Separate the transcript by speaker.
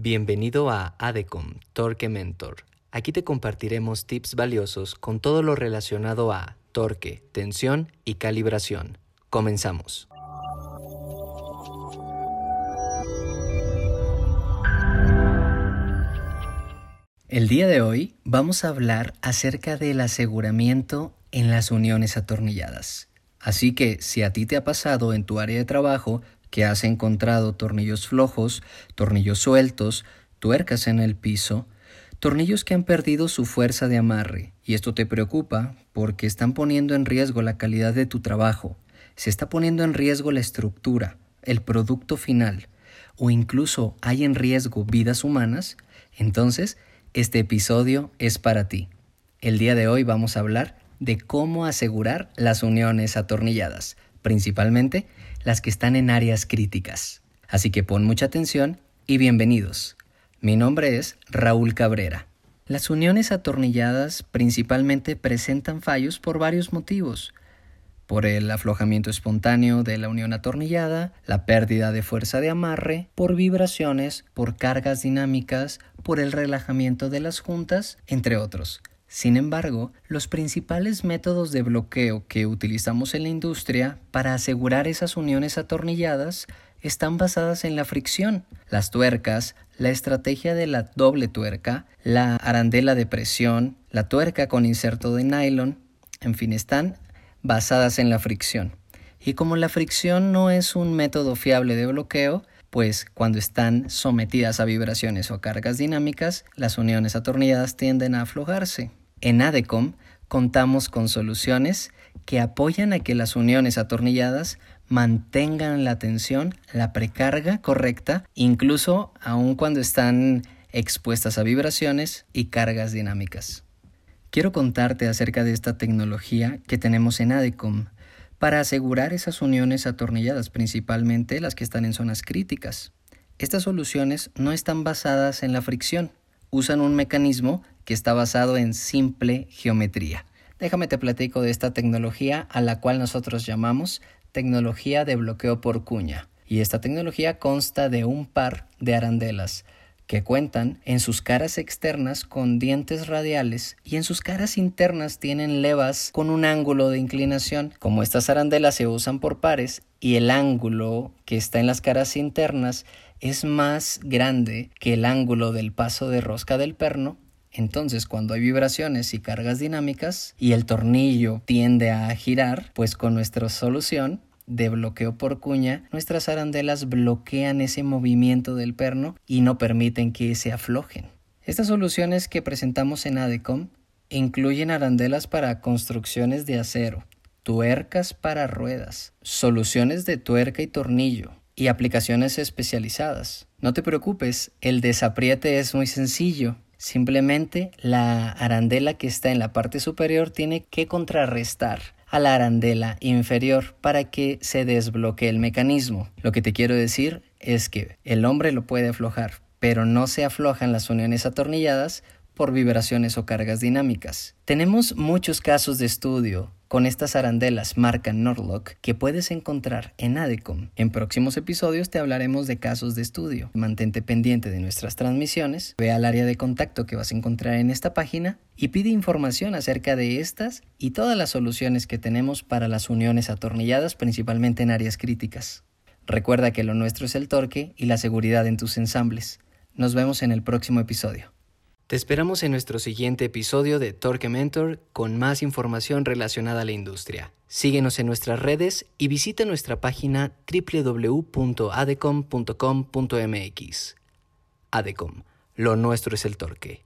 Speaker 1: Bienvenido a ADECOM Torque Mentor. Aquí te compartiremos tips valiosos con todo lo relacionado a torque, tensión y calibración. Comenzamos. El día de hoy vamos a hablar acerca del aseguramiento en las uniones atornilladas. Así que si a ti te ha pasado en tu área de trabajo que has encontrado tornillos flojos, tornillos sueltos, tuercas en el piso, tornillos que han perdido su fuerza de amarre, y esto te preocupa porque están poniendo en riesgo la calidad de tu trabajo, se está poniendo en riesgo la estructura, el producto final, o incluso hay en riesgo vidas humanas, entonces este episodio es para ti. El día de hoy vamos a hablar de cómo asegurar las uniones atornilladas, principalmente las que están en áreas críticas. Así que pon mucha atención y bienvenidos. Mi nombre es Raúl Cabrera. Las uniones atornilladas principalmente presentan fallos por varios motivos. Por el aflojamiento espontáneo de la unión atornillada, la pérdida de fuerza de amarre, por vibraciones, por cargas dinámicas, por el relajamiento de las juntas, entre otros. Sin embargo, los principales métodos de bloqueo que utilizamos en la industria para asegurar esas uniones atornilladas están basadas en la fricción, las tuercas, la estrategia de la doble tuerca, la arandela de presión, la tuerca con inserto de nylon, en fin, están basadas en la fricción. Y como la fricción no es un método fiable de bloqueo, pues cuando están sometidas a vibraciones o cargas dinámicas, las uniones atornilladas tienden a aflojarse. En ADECOM contamos con soluciones que apoyan a que las uniones atornilladas mantengan la tensión, la precarga correcta, incluso aun cuando están expuestas a vibraciones y cargas dinámicas. Quiero contarte acerca de esta tecnología que tenemos en ADECOM para asegurar esas uniones atornilladas, principalmente las que están en zonas críticas. Estas soluciones no están basadas en la fricción, usan un mecanismo que está basado en simple geometría. Déjame te platico de esta tecnología a la cual nosotros llamamos tecnología de bloqueo por cuña. Y esta tecnología consta de un par de arandelas que cuentan en sus caras externas con dientes radiales y en sus caras internas tienen levas con un ángulo de inclinación. Como estas arandelas se usan por pares y el ángulo que está en las caras internas es más grande que el ángulo del paso de rosca del perno, entonces, cuando hay vibraciones y cargas dinámicas y el tornillo tiende a girar, pues con nuestra solución de bloqueo por cuña, nuestras arandelas bloquean ese movimiento del perno y no permiten que se aflojen. Estas soluciones que presentamos en ADECOM incluyen arandelas para construcciones de acero, tuercas para ruedas, soluciones de tuerca y tornillo y aplicaciones especializadas. No te preocupes, el desapriete es muy sencillo. Simplemente la arandela que está en la parte superior tiene que contrarrestar a la arandela inferior para que se desbloquee el mecanismo. Lo que te quiero decir es que el hombre lo puede aflojar, pero no se aflojan las uniones atornilladas por vibraciones o cargas dinámicas. Tenemos muchos casos de estudio con estas arandelas marca Norlock que puedes encontrar en ADECOM. En próximos episodios te hablaremos de casos de estudio. Mantente pendiente de nuestras transmisiones, ve al área de contacto que vas a encontrar en esta página y pide información acerca de estas y todas las soluciones que tenemos para las uniones atornilladas principalmente en áreas críticas. Recuerda que lo nuestro es el torque y la seguridad en tus ensambles. Nos vemos en el próximo episodio. Te esperamos en nuestro siguiente episodio de Torque Mentor con más información relacionada a la industria. Síguenos en nuestras redes y visita nuestra página www.adecom.com.mx. Adecom, lo nuestro es el torque.